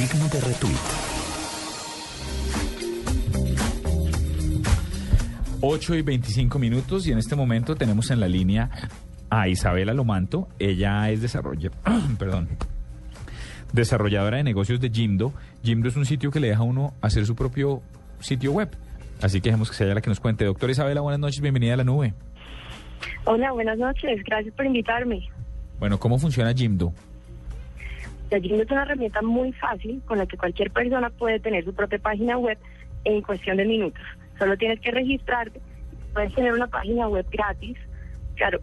Digno de retweet. 8 y 25 minutos y en este momento tenemos en la línea a Isabela Lomanto. Ella es desarrolla, perdón, desarrolladora de negocios de Jimdo. Jimdo es un sitio que le deja a uno hacer su propio sitio web. Así que dejemos que sea ella la que nos cuente. Doctora Isabela, buenas noches, bienvenida a la nube. Hola, buenas noches, gracias por invitarme. Bueno, ¿cómo funciona Jimdo? Jimdo es una herramienta muy fácil con la que cualquier persona puede tener su propia página web en cuestión de minutos. Solo tienes que registrarte, puedes tener una página web gratis, claro,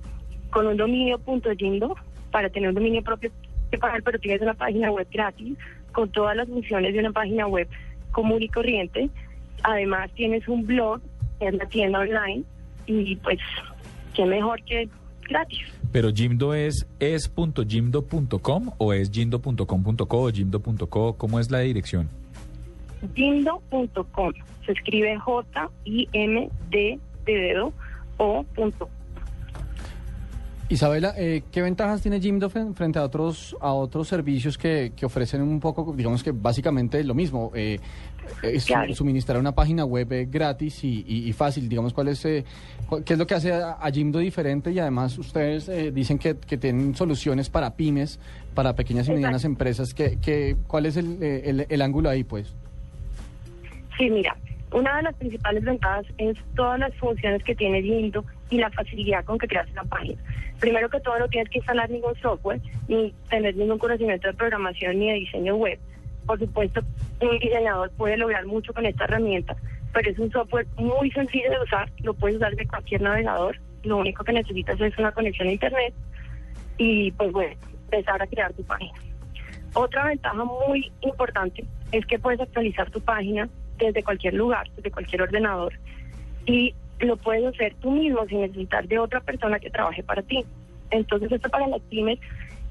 con un dominio .jimdo, para tener un dominio propio que pagar, pero tienes una página web gratis con todas las funciones de una página web común y corriente. Además tienes un blog, que es la tienda online, y pues, qué mejor que gratis. Pero Jimdo es es.jimdo.com o es jimdo.com.co o jimdo.co, ¿cómo es la dirección? Jimdo.com. Se escribe J-I-M-D de dedo o punto. Isabela, eh, ¿qué ventajas tiene Jimdo fren- frente a otros a otros servicios que, que ofrecen un poco, digamos que básicamente lo mismo? Eh, eh, Claro. suministrar una página web eh, gratis y, y- y fácil, digamos, ¿cuál es, eh, cu- ¿qué es lo que hace a, a Jimdo diferente? Y además ustedes eh, dicen que, que tienen soluciones para pymes, para pequeñas y medianas Exacto. empresas. ¿Qué, qué, ¿Cuál es el, el, el ángulo ahí, pues? Sí, mira, una de las principales ventajas es todas las funciones que tiene Jimdo y la facilidad con que creas una página. Primero que todo, no tienes que instalar ningún software, ni tener ningún conocimiento de programación ni de diseño web. Por supuesto, un diseñador puede lograr mucho con esta herramienta, pero es un software muy sencillo de usar, lo puedes usar de cualquier navegador, lo único que necesitas es una conexión a internet y pues bueno, empezar a crear tu página. Otra ventaja muy importante es que puedes actualizar tu página desde cualquier lugar, desde cualquier ordenador y lo puedes hacer tú mismo sin necesitar de otra persona que trabaje para ti. Entonces esto para las pymes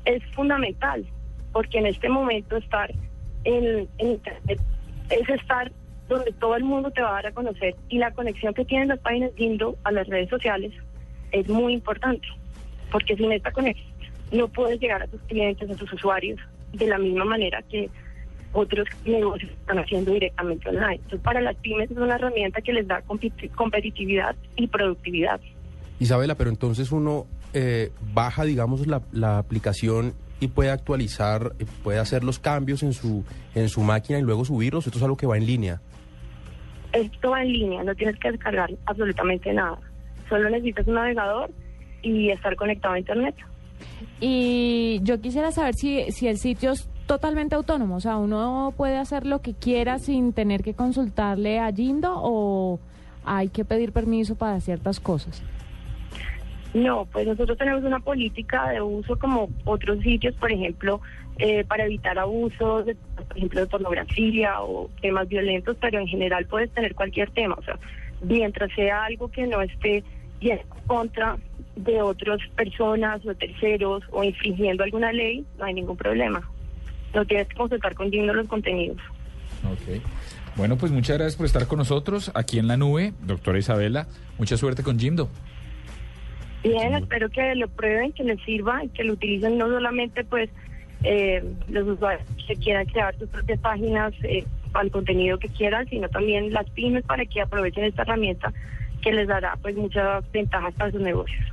es fundamental porque en este momento estar en, en internet es estar donde todo el mundo te va a dar a conocer y la conexión que tienen las páginas Jimdo a las redes sociales es muy importante porque sin esta conexión no puedes llegar a tus clientes, a tus usuarios de la misma manera que otros negocios están haciendo directamente online. Entonces, para las pymes es una herramienta que les da competi- competitividad y productividad. Isabela, pero entonces uno eh, baja, digamos, la, la aplicación y puede actualizar, eh, puede hacer los cambios en su, en su máquina y luego subirlos. Esto es algo que va en línea. Esto va en línea, no tienes que descargar absolutamente nada. Solo necesitas un navegador y estar conectado a Internet. Y yo quisiera saber si, si el sitio totalmente autónomo, o sea, uno puede hacer lo que quiera sin tener que consultarle a Jindo o hay que pedir permiso para ciertas cosas. No, pues nosotros tenemos una política de uso como otros sitios, por ejemplo, eh, para evitar abusos, por ejemplo, de pornografía o temas violentos, pero en general puedes tener cualquier tema, o sea, mientras sea algo que no esté en contra de otras personas o terceros o infringiendo alguna ley, no hay ningún problema. No tienes que consultar con Jimdo los contenidos. Ok. Bueno, pues muchas gracias por estar con nosotros aquí en la nube, doctora Isabela. Mucha suerte con Jimdo. Bien, espero que lo prueben, que les sirva y que lo utilicen no solamente pues eh, los usuarios que quieran crear sus propias páginas eh, para el contenido que quieran, sino también las pymes para que aprovechen esta herramienta que les dará pues muchas ventajas para sus negocios.